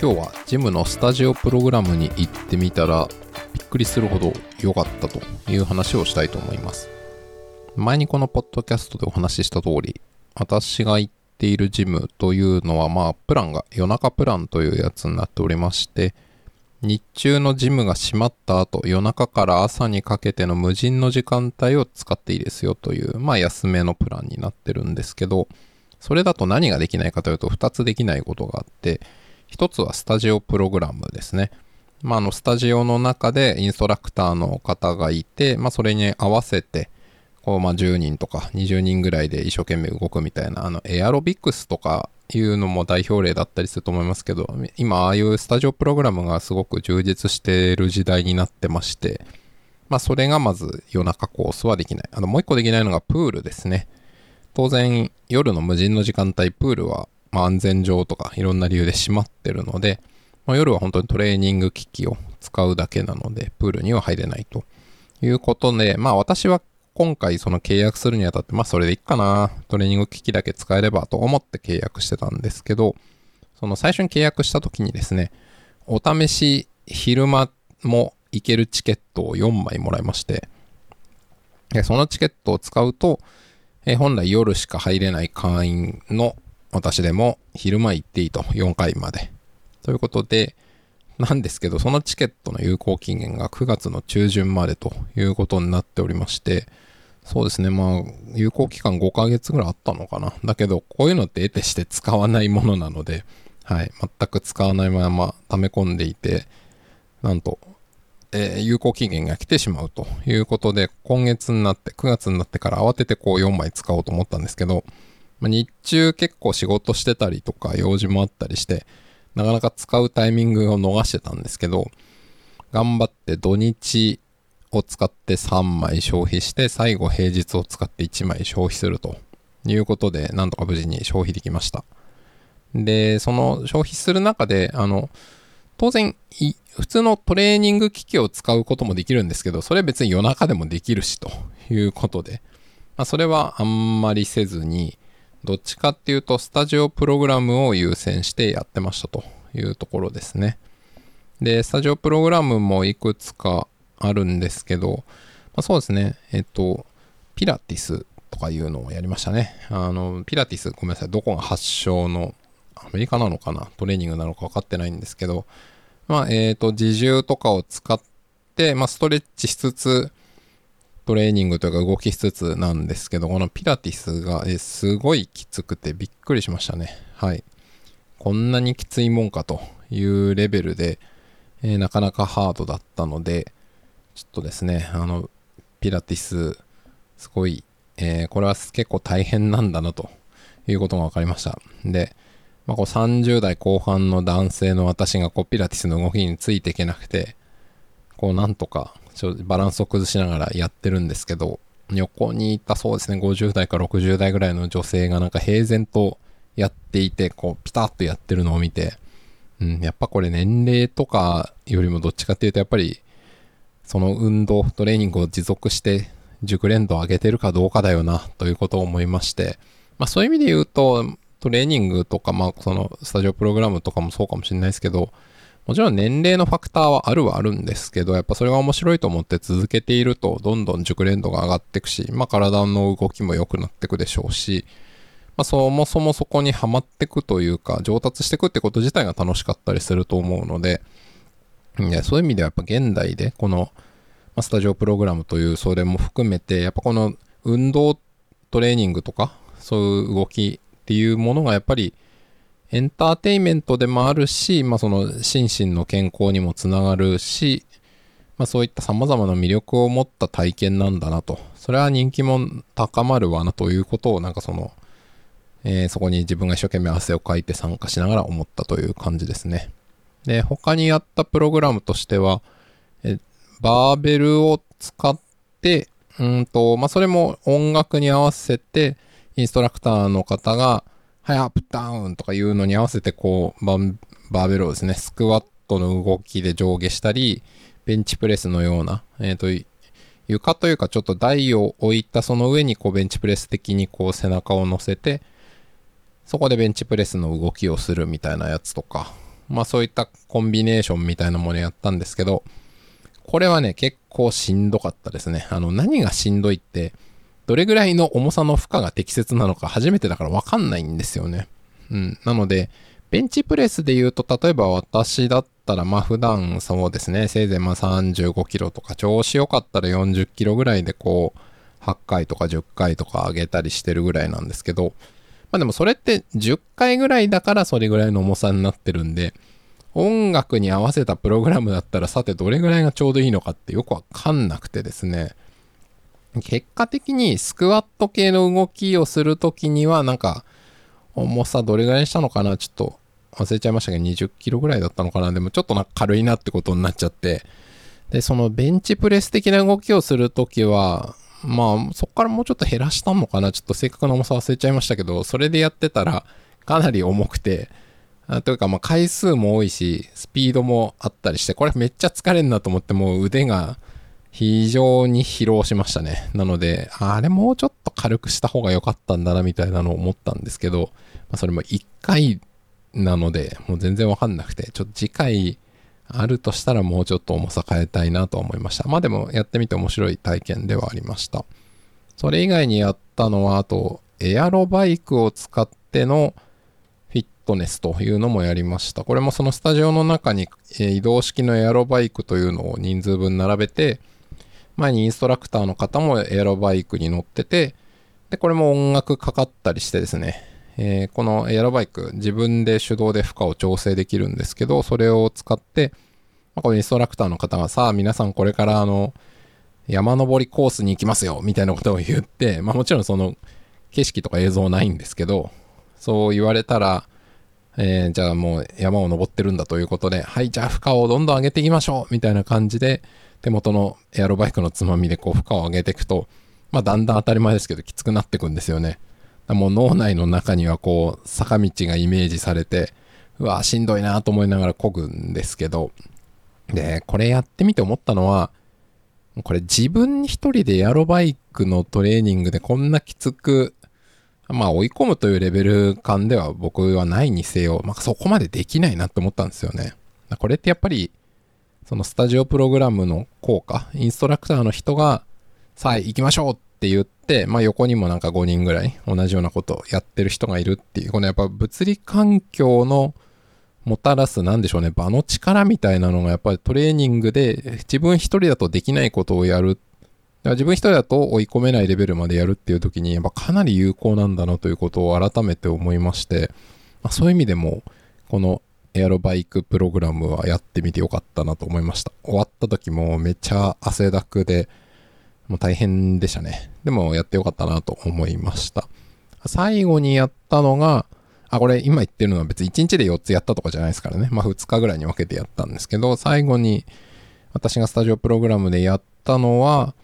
今日はジムのスタジオプログラムに行ってみたらびっくりするほど良かったという話をしたいと思います。前にこのポッドキャストでお話しした通り私が行っているジムというのはまあプランが夜中プランというやつになっておりまして日中のジムが閉まった後夜中から朝にかけての無人の時間帯を使っていいですよというまあ安めのプランになってるんですけどそれだと何ができないかというと2つできないことがあって一つはスタジオプログラムですね。まあ、あの、スタジオの中でインストラクターの方がいて、まあ、それに合わせて、こう、まあ、10人とか20人ぐらいで一生懸命動くみたいな、あの、エアロビクスとかいうのも代表例だったりすると思いますけど、今、ああいうスタジオプログラムがすごく充実している時代になってまして、まあ、それがまず夜中コースはできない。あの、もう一個できないのがプールですね。当然、夜の無人の時間帯、プールはまあ、安全上とかいろんな理由で閉まってるので、まあ、夜は本当にトレーニング機器を使うだけなので、プールには入れないということで、まあ私は今回その契約するにあたって、まあそれでいいかな、トレーニング機器だけ使えればと思って契約してたんですけど、その最初に契約した時にですね、お試し昼間も行けるチケットを4枚もらいまして、そのチケットを使うと、え本来夜しか入れない会員の私でも昼間行っていいと、4回まで。ということで、なんですけど、そのチケットの有効期限が9月の中旬までということになっておりまして、そうですね、まあ、有効期間5ヶ月ぐらいあったのかな。だけど、こういうのって得てして使わないものなので、はい、全く使わないまま溜め込んでいて、なんと、えー、有効期限が来てしまうということで、今月になって、9月になってから慌ててこう4枚使おうと思ったんですけど、まあ、日中結構仕事してたりとか用事もあったりして、なかなか使うタイミングを逃してたんですけど、頑張って土日を使って3枚消費して、最後平日を使って1枚消費するということで、なんとか無事に消費できました。で、その消費する中で、あの、当然、普通のトレーニング機器を使うこともできるんですけど、それ別に夜中でもできるしということで、まあ、それはあんまりせずに、どっちかっていうと、スタジオプログラムを優先してやってましたというところですね。で、スタジオプログラムもいくつかあるんですけど、まあ、そうですね、えっと、ピラティスとかいうのをやりましたね。あの、ピラティス、ごめんなさい、どこが発祥の、アメリカなのかな？トレーニングなのか分かってないんですけど、まあ、えっ、と、自重とかを使って、まあ、ストレッチしつつ、トレーニングというか動きしつつなんですけど、このピラティスがえすごいきつくてびっくりしましたね。はい。こんなにきついもんかというレベルで、えー、なかなかハードだったので、ちょっとですね、あの、ピラティス、すごい、えー、これは結構大変なんだなということが分かりました。で、まあ、こう30代後半の男性の私がこうピラティスの動きについていけなくて、こうなんとかバランスを崩しながらやってるんですけど、横にいたそうですね、50代か60代ぐらいの女性がなんか平然とやっていて、こう、ピタッとやってるのを見て、うん、やっぱこれ年齢とかよりもどっちかっていうと、やっぱり、その運動、トレーニングを持続して熟練度を上げてるかどうかだよな、ということを思いまして、まあそういう意味で言うと、トレーニングとか、まあそのスタジオプログラムとかもそうかもしれないですけど、もちろん年齢のファクターはあるはあるんですけど、やっぱそれが面白いと思って続けていると、どんどん熟練度が上がっていくし、まあ体の動きも良くなっていくでしょうし、まあそもそもそこにはまっていくというか、上達していくってこと自体が楽しかったりすると思うので、いやそういう意味ではやっぱ現代で、この、まあ、スタジオプログラムというそれも含めて、やっぱこの運動トレーニングとか、そういう動きっていうものがやっぱりエンターテインメントでもあるし、まあ、その心身の健康にもつながるし、まあ、そういった様々な魅力を持った体験なんだなと。それは人気も高まるわなということを、なんかその、えー、そこに自分が一生懸命汗をかいて参加しながら思ったという感じですね。で、他にやったプログラムとしては、えバーベルを使って、うんと、まあ、それも音楽に合わせて、インストラクターの方が、はい、アップダウンとかいうのに合わせてこう、バーベルをですね、スクワットの動きで上下したり、ベンチプレスのような、えっ、ー、と、床というかちょっと台を置いたその上にこうベンチプレス的にこう背中を乗せて、そこでベンチプレスの動きをするみたいなやつとか、まあそういったコンビネーションみたいなものやったんですけど、これはね、結構しんどかったですね。あの、何がしんどいって、どれぐらいの重さの負荷が適切なのか初めてだからわかんないんですよね。うん。なので、ベンチプレスで言うと、例えば私だったら、まあ普段そうですね、せいぜいまあ35キロとか、調子良かったら40キロぐらいでこう、8回とか10回とか上げたりしてるぐらいなんですけど、まあでもそれって10回ぐらいだからそれぐらいの重さになってるんで、音楽に合わせたプログラムだったらさてどれぐらいがちょうどいいのかってよくわかんなくてですね、結果的にスクワット系の動きをするときにはなんか重さどれぐらいにしたのかな？ちょっと忘れちゃいましたけど20キロぐらいだったのかな？でもちょっとなんか軽いなってことになっちゃって。でそのベンチプレス的な動きをするときはまあ、そこからもうちょっと減らしたのかな？ちょっと正確な重さ忘れちゃいましたけど、それでやってたらかなり重くて、あというか、まあ、回数も多いし、スピードもあったりして、これめっちゃ疲れんなと思って、もう腕が非常に疲労しましたね。なので、あれもうちょっと軽くした方が良かったんだな、みたいなのを思ったんですけど、まあ、それも1回なので、もう全然わかんなくて、ちょっと次回、あるとしたらもうちょっと重さ変えたいなと思いました。まあでもやってみて面白い体験ではありました。それ以外にやったのは、あと、エアロバイクを使ってのフィットネスというのもやりました。これもそのスタジオの中に移動式のエアロバイクというのを人数分並べて、前にインストラクターの方もエアロバイクに乗ってて、で、これも音楽かかったりしてですね、えー、このエアロバイク、自分で手動で負荷を調整できるんですけど、それを使って、まあ、このインストラクターの方がさあ皆さんこれからあの、山登りコースに行きますよ、みたいなことを言って、まあもちろんその景色とか映像ないんですけど、そう言われたら、えー、じゃあもう山を登ってるんだということで、はい、じゃあ負荷をどんどん上げていきましょうみたいな感じで、手元のエアロバイクのつまみでこう負荷を上げていくと、まあだんだん当たり前ですけどきつくなっていくんですよね。もう脳内の中にはこう、坂道がイメージされて、うわ、しんどいなと思いながら漕ぐんですけど、で、これやってみて思ったのは、これ自分一人でエアロバイクのトレーニングでこんなきつく、まあ追い込むというレベル感では僕はないにせよ、まあそこまでできないなって思ったんですよね。これってやっぱり、そのスタジオプログラムの効果、インストラクターの人が、さあ行きましょうって言って、まあ横にもなんか5人ぐらい同じようなことをやってる人がいるっていう、このやっぱ物理環境のもたらす、なんでしょうね、場の力みたいなのがやっぱりトレーニングで自分一人だとできないことをやる。自分一人だと追い込めないレベルまでやるっていう時に、やっぱかなり有効なんだなということを改めて思いまして、まあ、そういう意味でも、このエアロバイクプログラムはやってみてよかったなと思いました。終わった時もめっちゃ汗だくで、もう大変でしたね。でもやってよかったなと思いました。最後にやったのが、あ、これ今言ってるのは別に1日で4つやったとかじゃないですからね。まあ2日ぐらいに分けてやったんですけど、最後に私がスタジオプログラムでやったのは、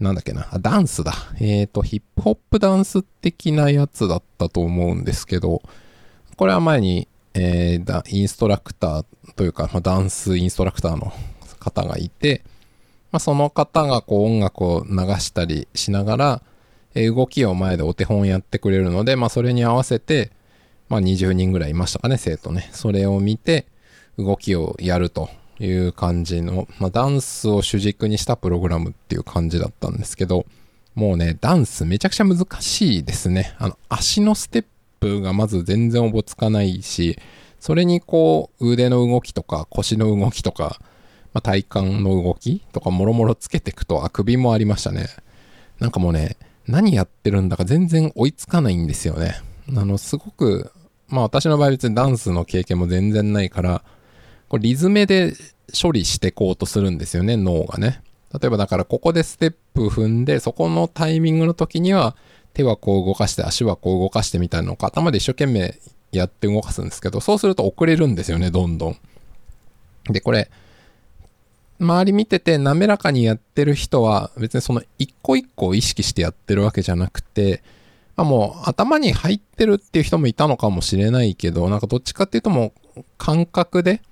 なんだっけな、あダンスだ。えっ、ー、と、ヒップホップダンス的なやつだったと思うんですけど、これは前に、えー、インストラクターというか、まあ、ダンスインストラクターの方がいて、まあ、その方がこう音楽を流したりしながら、え動きを前でお手本やってくれるので、まあ、それに合わせて、まあ20人ぐらいいましたかね、生徒ね。それを見て、動きをやるという感じの、まあダンスを主軸にしたプログラムっていう感じだったんですけど、もうね、ダンスめちゃくちゃ難しいですね。あの、足のステッププがまず全然おぼつかないし、それにこう、腕の動きとか腰の動きとか、まあ、体幹の動きとかもろもろつけていくと、あくびもありましたね。なんかもうね、何やってるんだか全然追いつかないんですよね。あの、すごく、まあ私の場合別にダンスの経験も全然ないから、これリズムで処理してこうとするんですよね、脳がね。例えばだからここでステップ踏んで、そこのタイミングの時には手はこう動かして、足はこう動かしてみたいなのを頭で一生懸命やって動かすんですけど、そうすると遅れるんですよね、どんどん。で、これ、周り見てて滑らかにやってる人は別にその一個一個を意識してやってるわけじゃなくて、あもう頭に入ってるっていう人もいたのかもしれないけど、なんかどっちかっていうともう感覚で、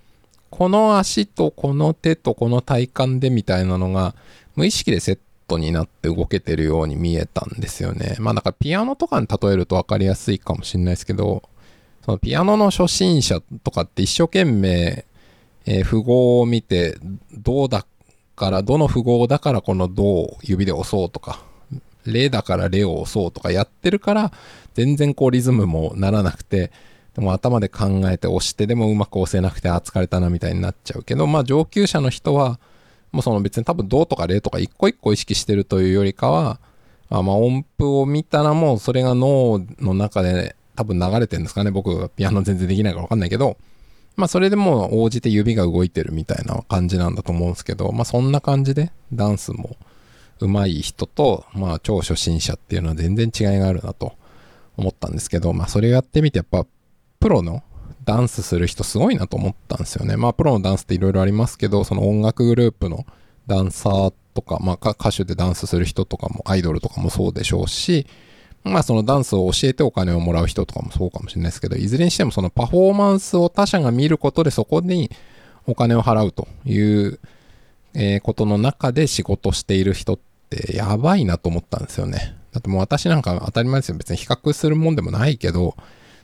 この足とこの手とこの体幹でみたいなのが無意識でセットになって動けてるように見えたんですよね。まあだからピアノとかに例えると分かりやすいかもしれないですけど、そのピアノの初心者とかって一生懸命、えー、符号を見て、どうだから、どの符号だからこのどを指で押そうとか、レだからレを押そうとかやってるから、全然こうリズムもならなくて、でも頭で考えて押してでもうまく押せなくて、あ、疲れたなみたいになっちゃうけど、まあ上級者の人は、もうその別に多分どうとかレとか一個一個意識してるというよりかは、あまあ音符を見たらもうそれが脳の中で、ね、多分流れてるんですかね。僕がピアノ全然できないからわかんないけど、まあそれでも応じて指が動いてるみたいな感じなんだと思うんですけど、まあそんな感じでダンスも上手い人と、まあ超初心者っていうのは全然違いがあるなと思ったんですけど、まあそれをやってみてやっぱプロのダンスする人すごいなと思ったんですよね。まあプロのダンスっていろいろありますけど、その音楽グループのダンサーとか、まあ歌手でダンスする人とかもアイドルとかもそうでしょうし、まあそのダンスを教えてお金をもらう人とかもそうかもしれないですけど、いずれにしてもそのパフォーマンスを他者が見ることでそこにお金を払うという、えことの中で仕事している人ってやばいなと思ったんですよね。だってもう私なんか当たり前ですよ。別に比較するもんでもないけど、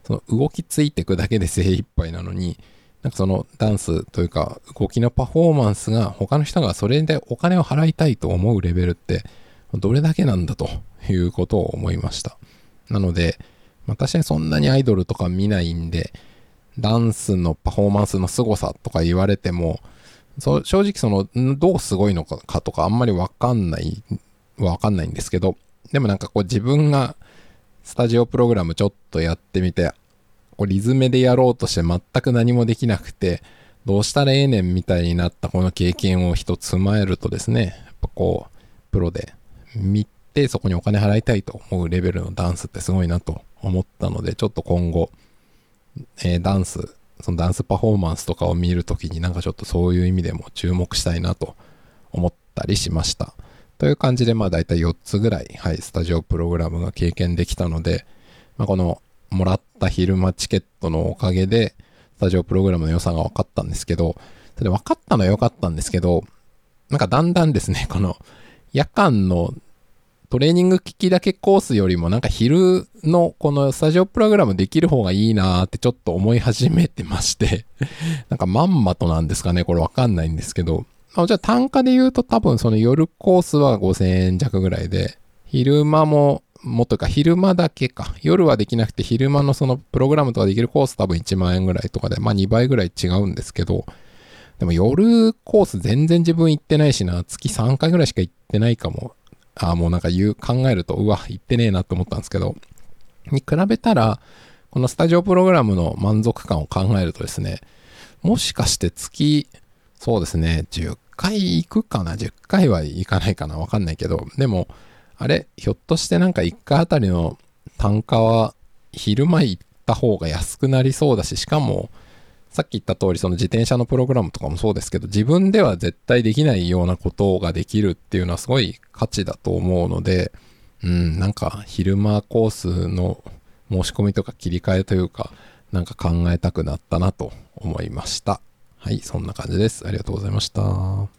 その動きついていくだけで精一杯なのに、なんかそのダンスというか動きのパフォーマンスが他の人がそれでお金を払いたいと思うレベルってどれだけなんだということを思いました。なので、私はそんなにアイドルとか見ないんで、ダンスのパフォーマンスの凄さとか言われても、正直その、どうすごいのかとかあんまりわかんない、わかんないんですけど、でもなんかこう自分がスタジオプログラムちょっとやってみて、こうリズムでやろうとして全く何もできなくて、どうしたらええねんみたいになったこの経験を一つ踏まえるとですね、やっぱこう、プロで見てそこにお金払いたいと思うレベルのダンスってすごいなと思ったので、ちょっと今後、えー、ダンス、そのダンスパフォーマンスとかを見るときになんかちょっとそういう意味でも注目したいなと思ったりしました。という感じでまあ大体4つぐらい、はい、スタジオプログラムが経験できたので、まあ、このもらった昼間チケットのおかげで、スタジオプログラムの良さが分かったんですけど、それ分かったのは良かったんですけど、なんかだんだんですね、この夜間のトレーニング機器だけコースよりもなんか昼のこのスタジオプログラムできる方がいいなーってちょっと思い始めてまして なんかまんまとなんですかねこれわかんないんですけど。あじゃあ単価で言うと多分その夜コースは5000円弱ぐらいで、昼間も、もっとか昼間だけか。夜はできなくて昼間のそのプログラムとかできるコース多分1万円ぐらいとかで、まあ2倍ぐらい違うんですけど、でも夜コース全然自分行ってないしな、月3回ぐらいしか行ってないかも。ああ、もうなんか言う、考えると、うわ、行ってねえなって思ったんですけど、に比べたら、このスタジオプログラムの満足感を考えるとですね、もしかして月、そうですね、10回行くかな ?10 回は行かないかな？わかんないけど、でも、あれ、ひょっとしてなんか1回あたりの単価は昼間行った方が安くなりそうだし、しかも、さっき言った通り、その自転車のプログラムとかもそうですけど、自分では絶対できないようなことができるっていうのはすごい価値だと思うので、うん、なんか昼間コースの申し込みとか切り替えというか、なんか考えたくなったなと思いました。はい、そんな感じです。ありがとうございました。